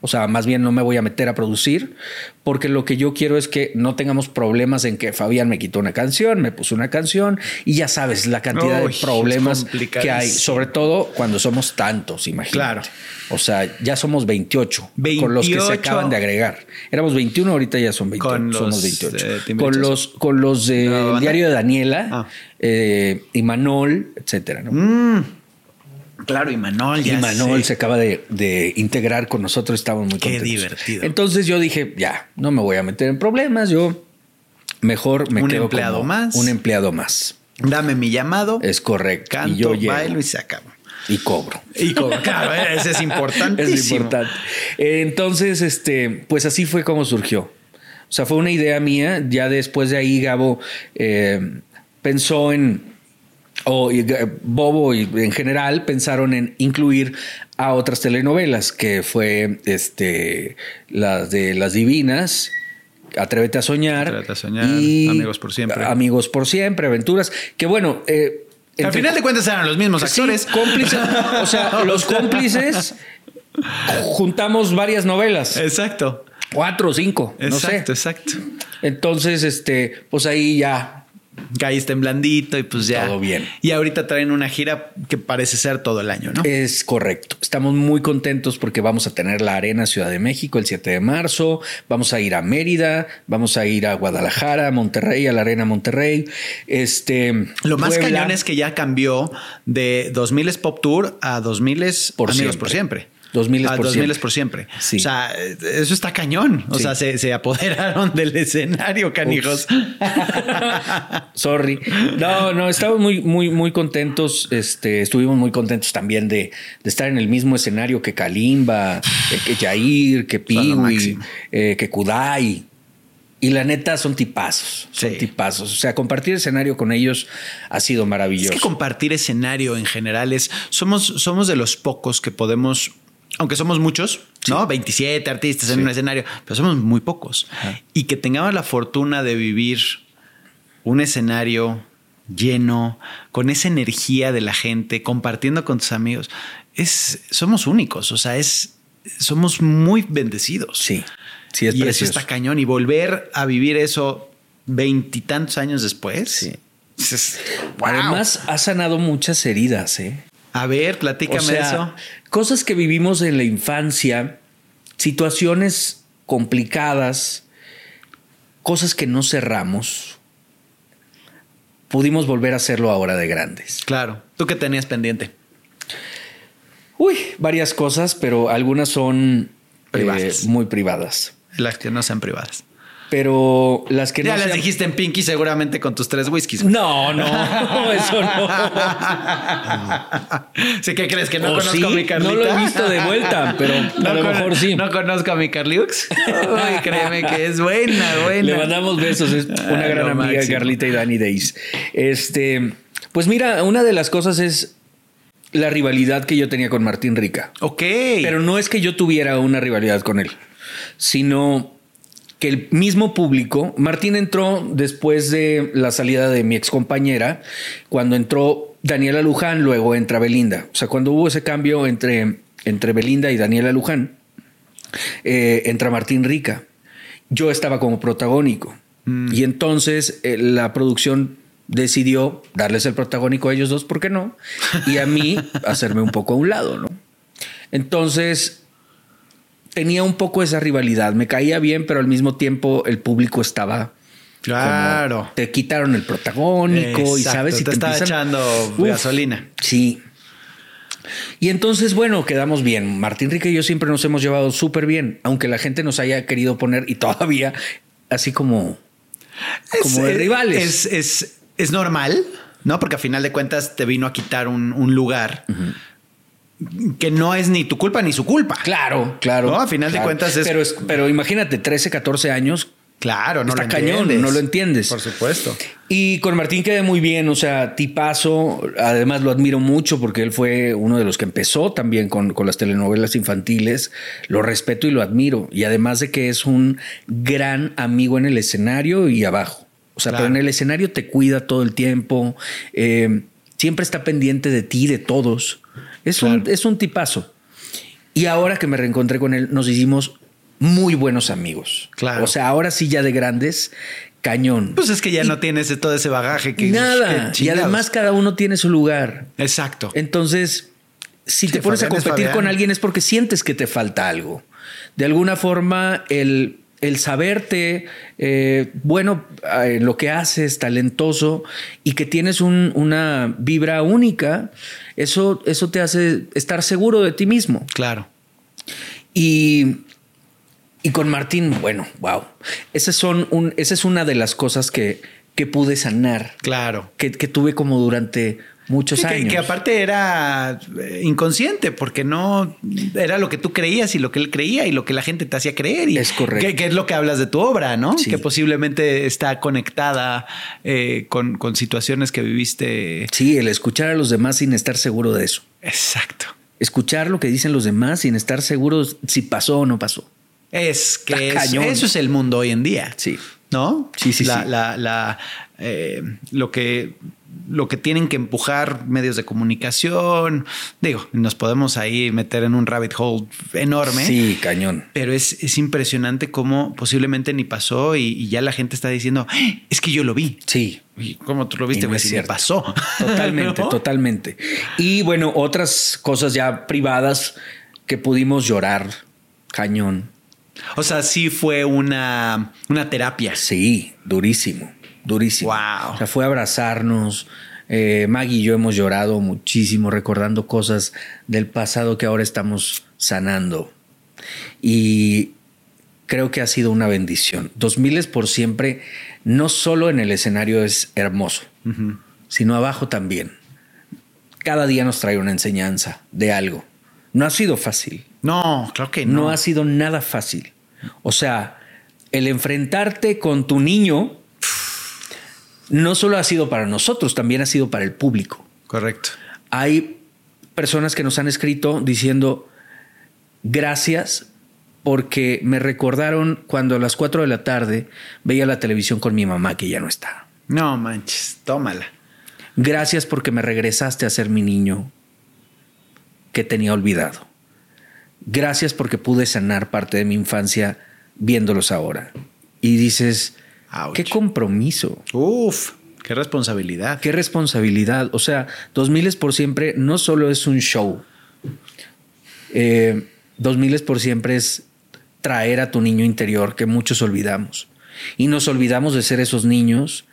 O sea, más bien no me voy a meter a producir, porque lo que yo quiero es que no tengamos problemas en que Fabián me quitó una canción, me puso una canción y ya sabes la cantidad Uy, de problemas que hay, sobre todo cuando somos tantos, imagínate. Claro. O sea, ya somos 28, con los que se 28. acaban de agregar. Éramos 21, ahorita ya son 28, Con los, somos 28. eh, con los con los del ¿La banda? diario de Daniela, Ah. eh, Imanol, etcétera, ¿no? Mm. Claro, y Manol Y ya Manol sé. se acaba de, de integrar con nosotros, estamos muy Qué contentos. divertido. Entonces yo dije, ya, no me voy a meter en problemas, yo mejor me Un quedo empleado como más. Un empleado más. Dame mi llamado, Es correcto. canto, y yo bailo y se acaba. y cobro. Y como, claro, ese es (laughs) importantísimo. Es importante. Entonces, este, pues así fue como surgió. O sea, fue una idea mía. Ya después de ahí, Gabo eh, pensó en, o eh, Bobo y en general pensaron en incluir a otras telenovelas, que fue este, las de las divinas. Atrévete a soñar. Atrévete a soñar, Amigos por siempre. Amigos por siempre, aventuras. Que bueno. eh, Al final de cuentas eran los mismos Sí, actores. cómplices. O sea, (laughs) los cómplices juntamos varias novelas, Exacto. cuatro o cinco, no Exacto, sé. exacto. Entonces, este, pues ahí ya Caíste en blandito y pues ya. Todo bien. Y ahorita traen una gira que parece ser todo el año, ¿no? es correcto. Estamos muy contentos porque vamos a tener la Arena Ciudad de México el 7 de marzo. Vamos a ir a Mérida, vamos a ir a Guadalajara, a Monterrey, a la Arena Monterrey. Este, Lo más Puebla. cañón es que ya cambió de 2000 es Pop Tour a 2000 es Por Amigos siempre. por siempre. 2000 es a por 2000 siempre. es por siempre. Sí. O sea, eso está cañón. O Sí. sea, se, se apoderaron (laughs) del escenario, canijos. (laughs) Sorry. No, no, estamos muy, muy, muy contentos. Este, estuvimos muy contentos también de, de estar en el mismo escenario que Kalimba, eh, que Jair, que Piwi, eh, que Kudai. Y la neta son tipazos, son Sí. tipazos. O sea, compartir escenario con ellos ha sido Es maravilloso. que compartir escenario en general es. Somos, somos de los pocos que podemos. Aunque somos muchos, ¿no? 27 artistas en un escenario, pero somos muy pocos. Y que tengamos la fortuna de vivir un escenario lleno, con esa energía de la gente, compartiendo con tus amigos, es, somos únicos. O sea, es, somos muy bendecidos. Sí, sí, es y eso está cañón. Y volver a vivir eso veintitantos años después. Sí. es- wow. Además, ha sanado muchas heridas, ¿eh? A ver, platícame O sea, eso. Cosas que vivimos en la infancia, situaciones complicadas, cosas que no cerramos, pudimos volver a hacerlo ahora de grandes. Claro. ¿Tú qué tenías pendiente? Uy, varias cosas, pero algunas son eh, Privadas. muy privadas. Las que no sean privadas. Pero las que ya no las sean- dijiste en Pinky seguramente con tus tres whiskies. No, no, (laughs) eso no. ¿Sí que crees que no ¿O conozco sí? a mi Carlita? No lo he visto de vuelta, pero a lo mejor sí. No conozco a mi Carliux. Uy, créeme que es buena, buena. Le mandamos besos, es una Ay, gran amiga máximo. Carlita y Dani Days. Este, pues mira, una de las cosas es la rivalidad que yo tenía con Martín Rica. Ok. Pero no es que yo tuviera una rivalidad con él, sino que el mismo público, Martín entró después de la salida de mi ex compañera, cuando entró Daniela Luján, luego entra Belinda. O sea, cuando hubo ese cambio entre, entre Belinda y Daniela Luján, eh, entra Martín Rica. Yo estaba como protagónico. Y entonces eh, la producción decidió darles el protagónico a ellos dos, ¿por qué no? Y a mí (laughs) hacerme un poco a un lado, ¿no? Entonces tenía un poco esa rivalidad. Me caía bien, pero al mismo tiempo el público estaba. Claro. como, te quitaron el protagónico y sabes si te estaba echando gasolina. Sí. Y entonces, bueno, quedamos bien. Martín Rique y yo siempre nos hemos llevado súper bien, aunque la gente nos haya querido poner y todavía así como, como de Es- rivales. Es, es, es normal, ¿no? Porque a final de cuentas te vino a quitar un, un lugar que no es ni tu culpa ni su culpa. Claro, claro. No, a final de cuentas es- Pero, es- pero imagínate, 13, 14 años. Claro, no Está lo cañón, entiendes. no lo entiendes. Por supuesto. Y con Martín quedé muy bien, o sea, tipazo. Además lo admiro mucho porque él fue uno de los que empezó también con, con las telenovelas infantiles. Lo respeto y lo admiro. Y además de que es un gran amigo en el escenario y abajo. O sea, Claro. pero en el escenario te cuida todo el tiempo. eh, siempre está pendiente de ti, de todos. Es, un, es un tipazo. Y ahora que me reencontré con él, nos hicimos muy buenos amigos. Claro. O sea, ahora sí ya de grandes, cañón. Pues es que ya no tienes todo ese bagaje que Nada. que Y además cada uno tiene su lugar. Exacto. Entonces, si Sí, te pones Fabián a competir con alguien es porque sientes que te falta algo. De alguna forma, el, el saberte eh, bueno eh, en lo que haces, talentoso y que tienes un- una vibra única, eso, eso te hace estar seguro de ti mismo. Claro. Y, y con Martín, bueno, wow. Esas son un, esa es una de las cosas que, que pude sanar, Claro. que, que tuve como durante muchos Sí, que, años. que aparte era eh, inconsciente, porque no era lo que tú creías y lo que él creía y lo que la gente te hacía creer. Y Es correcto. Que, que es lo que hablas de tu obra, ¿no? Sí. Que posiblemente está conectada eh, con, con situaciones que viviste. Sí, el escuchar a los demás sin estar seguro de eso. Exacto. Escuchar lo que dicen los demás sin estar seguro si pasó o no pasó. Es que es- eso es el mundo hoy en día. Sí. ¿No? Sí, sí, la, sí. La, la, eh, lo que lo que tienen que empujar medios de comunicación. Digo, nos podemos ahí meter en un rabbit hole enorme. Sí, cañón. Pero es, es impresionante cómo posiblemente ni pasó y, y ya la gente está diciendo, "¡Ah! es que yo lo vi. Sí. ¿Y ¿Cómo tú lo viste? no güey? es Si ni cierto. pasó. Totalmente, (laughs) ¿No? totalmente. Y bueno, otras cosas ya privadas que pudimos llorar, cañón. O sea, sí fue una, una terapia. Sí, durísimo, durísimo. Wow. O sea, fue abrazarnos. Eh, Maggie y yo hemos llorado muchísimo recordando cosas del pasado que ahora estamos sanando. Y creo que ha sido una bendición. 2000 es por siempre, no solo en el escenario es hermoso, sino abajo también. Cada día nos trae una enseñanza de algo. No ha sido fácil. No, claro que No. no. ha sido nada fácil. O sea, el enfrentarte con tu niño no solo ha sido para nosotros, también ha sido para el público. Correcto. Hay personas que nos han escrito diciendo gracias porque me recordaron cuando a las 4 de la tarde veía la televisión con mi mamá que ya no está. No manches, tómala. Gracias porque me regresaste a ser mi niño que tenía olvidado. Gracias porque pude sanar parte de mi infancia viéndolos ahora. Y dices, Ouch. qué compromiso, Uf, qué responsabilidad. qué responsabilidad. O sea, 2000 es por siempre no solo es un show. Eh, 2000 es por siempre es traer a tu niño interior que muchos olvidamos. Y nos olvidamos de ser esos niños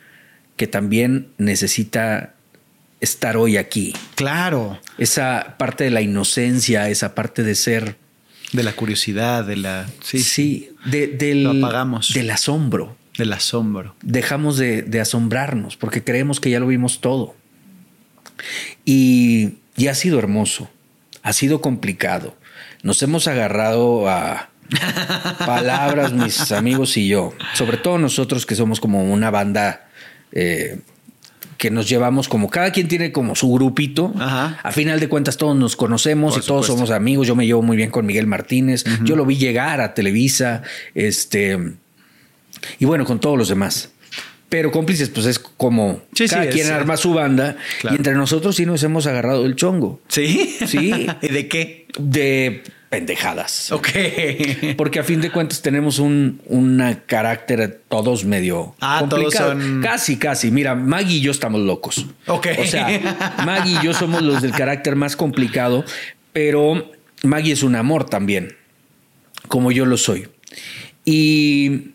que también necesita estar hoy aquí. Claro, Esa parte de la inocencia, esa parte de ser. de la curiosidad, de la sí, Sí, de- del, Lo apagamos. del asombro. Del asombro. Dejamos de, de asombrarnos porque creemos que ya lo vimos todo. Y, y ha sido hermoso, ha sido complicado. Nos hemos agarrado a (laughs) palabras, mis amigos y yo, sobre todo nosotros que somos como una banda eh, que nos llevamos como cada quien tiene como su grupito. Ajá. A final de cuentas todos nos conocemos Por y todos supuesto. somos amigos. Yo me llevo muy bien con Miguel Martínez. Yo lo vi llegar a Televisa, este y bueno con todos los demás. Pero cómplices, pues es como Sí, sí, cada es- quien arma su banda Claro. y entre nosotros sí nos hemos agarrado el chongo ¿Sí? Sí. (laughs) ¿Y de qué? de pendejadas. Ok. (laughs) Porque a fin de cuentas tenemos un una carácter todos medio Ah, todos complicado. son- Casi, casi. Mira, Maggie y yo estamos locos. Ok. O sea, Maggie y yo somos los del carácter más complicado, pero Maggie es un amor también, como yo lo soy. Y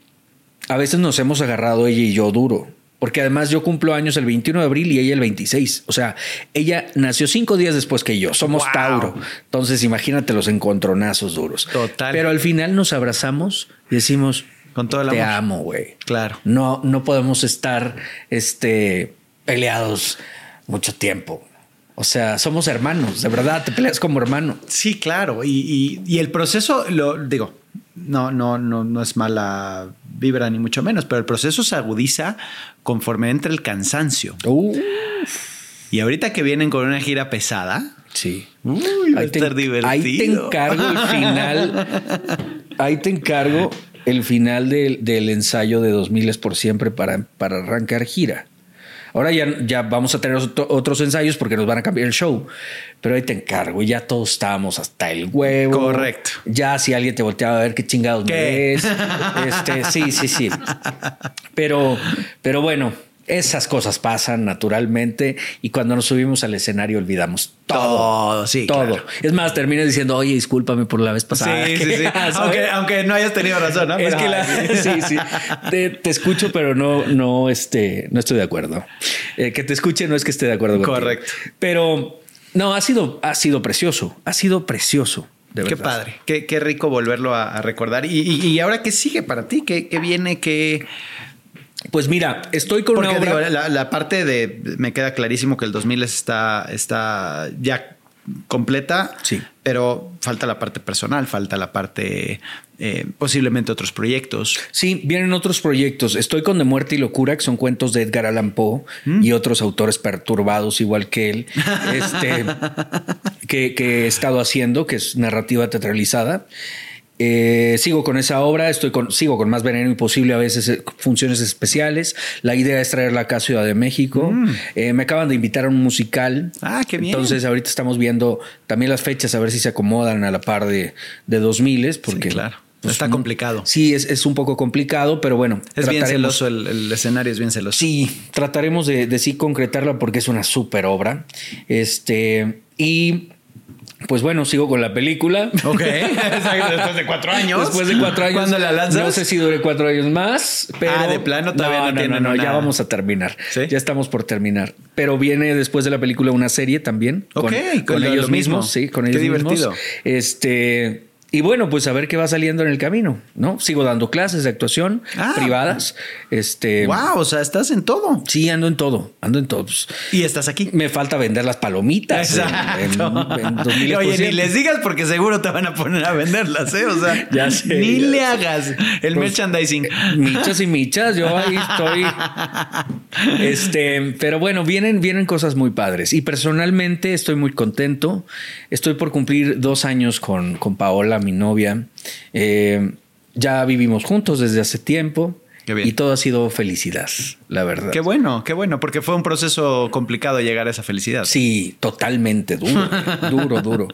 a veces nos hemos agarrado ella y yo duro. Porque además yo cumplo años el 21 de abril y ella el 26. O sea, ella nació cinco días después que yo. Somos Wow. Tauro. Entonces imagínate los encontronazos duros. Total. Pero al final nos abrazamos y decimos, Con todo el te amor. amo, güey. Claro. No, no podemos estar este, peleados mucho tiempo. O sea, somos hermanos, de verdad, te peleas como hermano. Sí, claro. Y, y- y el proceso, lo digo, no, no, no, no es mala vibra ni mucho menos, pero el proceso se agudiza conforme entra el cansancio. Y ahorita que vienen con una gira pesada, sí. uy, va a Ahí te, estar divertido. ahí te encargo el final. (laughs) ahí te encargo el final del, del ensayo de 2000 es por siempre para, para arrancar gira. Ahora ya, ya vamos a tener otro- otros ensayos porque nos van a cambiar el show. Pero ahí te encargo. Ya todos estábamos hasta el huevo. Correcto. Ya si alguien te volteaba a ver qué chingados me ¿Qué? ves. Este, sí, sí, sí. (laughs) Pero, pero bueno, Esas cosas pasan naturalmente y cuando nos subimos al escenario olvidamos todo. Todo, sí, Todo. claro. Es más, terminas diciendo, oye, discúlpame por la vez pasada. Sí, sí, (laughs) sí. Aunque, aunque no hayas tenido razón, ¿no? Es que la, (laughs) sí, sí. Te, te escucho, pero no, no, este, no estoy de acuerdo. Eh, que te escuche no es que esté de acuerdo. Correcto. Pero no, ha sido, ha sido precioso. Ha sido precioso. De Qué padre, qué, qué rico volverlo a, a recordar. Y, y- y ahora qué sigue para ti? ¿Qué, qué viene? ¿Qué, Pues mira, estoy con Porque una obra. digo, la, la parte de. Me queda clarísimo que el 2000 está, está ya completa. Sí. Pero falta la parte personal, falta la parte. eh, posiblemente otros proyectos. Sí, vienen otros proyectos. Estoy con De Muerte y Locura, que son cuentos de Edgar Allan Poe y otros autores perturbados igual que él, este, (laughs) que, que he estado haciendo, que es narrativa teatralizada. Eh, sigo con esa obra, estoy con, sigo con más veneno imposible, a veces eh, funciones especiales. La idea es traerla acá a Ciudad de México. Eh, me acaban de invitar a un musical. Ah, qué bien. Entonces, ahorita estamos viendo también las fechas, a ver si se acomodan a la par de, de 2000 porque Sí, claro. pues, Está complicado. Sí, es, es un poco complicado, pero bueno. Es bien celoso, el, el escenario es bien celoso. Sí, trataremos de, de sí concretarla porque es una súper obra. Este, y pues bueno, sigo con la película. Ok, (laughs) después de cuatro años. Después de cuatro años. ¿Cuándo la lanzas? No sé si dure cuatro años más, pero. Ah, de plano todavía no no, no, una- ya vamos a terminar. ¿Sí? Ya estamos por terminar. Pero viene después de la película una serie también. Ok, con, con lo- ellos lo mismo. mismos. Sí, con Qué ellos mismos. divertido. Este. Y bueno, pues a ver qué va saliendo en el camino, ¿no? Sigo dando clases de actuación Ah. privadas. Este. Wow, o sea, estás en todo. Sí, ando en todo, ando en todo. Pues, Y estás aquí. me falta vender las palomitas. en- En, en 2000 Oye, ni les digas porque seguro te van a poner a venderlas, ¿eh? O sea, (laughs) Ya sé, ni ya le sé. hagas el Pues, merchandising. Michas y michas, yo ahí estoy. (laughs) Este, pero bueno, vienen, vienen cosas muy padres. Y personalmente estoy muy contento. Estoy por cumplir dos años con, con Paola, mi novia. Eh, ya vivimos juntos desde hace tiempo. Y todo ha sido felicidad, la verdad. Qué bueno, qué bueno, porque fue un proceso complicado llegar a esa felicidad. Sí, totalmente duro, (laughs) duro, duro.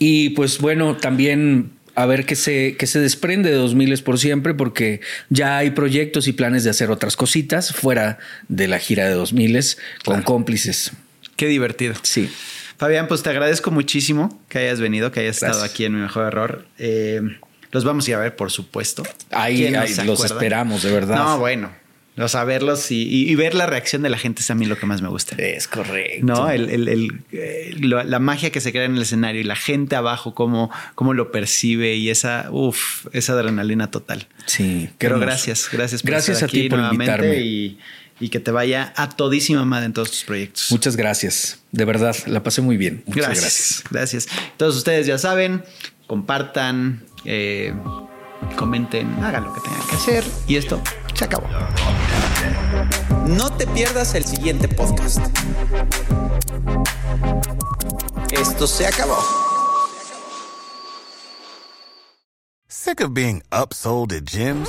Y pues bueno, también a ver qué se, qué se desprende de 2000 por siempre, porque ya hay proyectos y planes de hacer otras cositas fuera de la gira de 2000 con cómplices. Qué divertido. Sí. Fabián, pues te agradezco muchísimo que hayas venido, que hayas estado aquí en Mi Mejor Error. Eh, los vamos a ir a ver, por supuesto. Ahí- ¿Quién no ahí los esperamos, de verdad. No, bueno. O sea, verlos y, y- y ver la reacción de la gente es a mí lo que más me gusta. Es correcto. No, el, el- el, eh, la magia que se crea en el escenario y la gente abajo, cómo, cómo lo percibe y esa, uf, esa adrenalina total. Sí, Pero hermoso. gracias, gracias por Gracias estar a ti aquí por nuevamente invitarme. Y, y que te vaya a todísima madre en todos tus proyectos. Muchas gracias. De verdad, la pasé muy bien. Muchas gracias, gracias. Todos ustedes ya saben, compartan, eh, comenten, hagan lo que tengan que hacer. Y esto se acabó. No te pierdas el siguiente podcast. Esto se acabó. Sick of being upsold at gyms?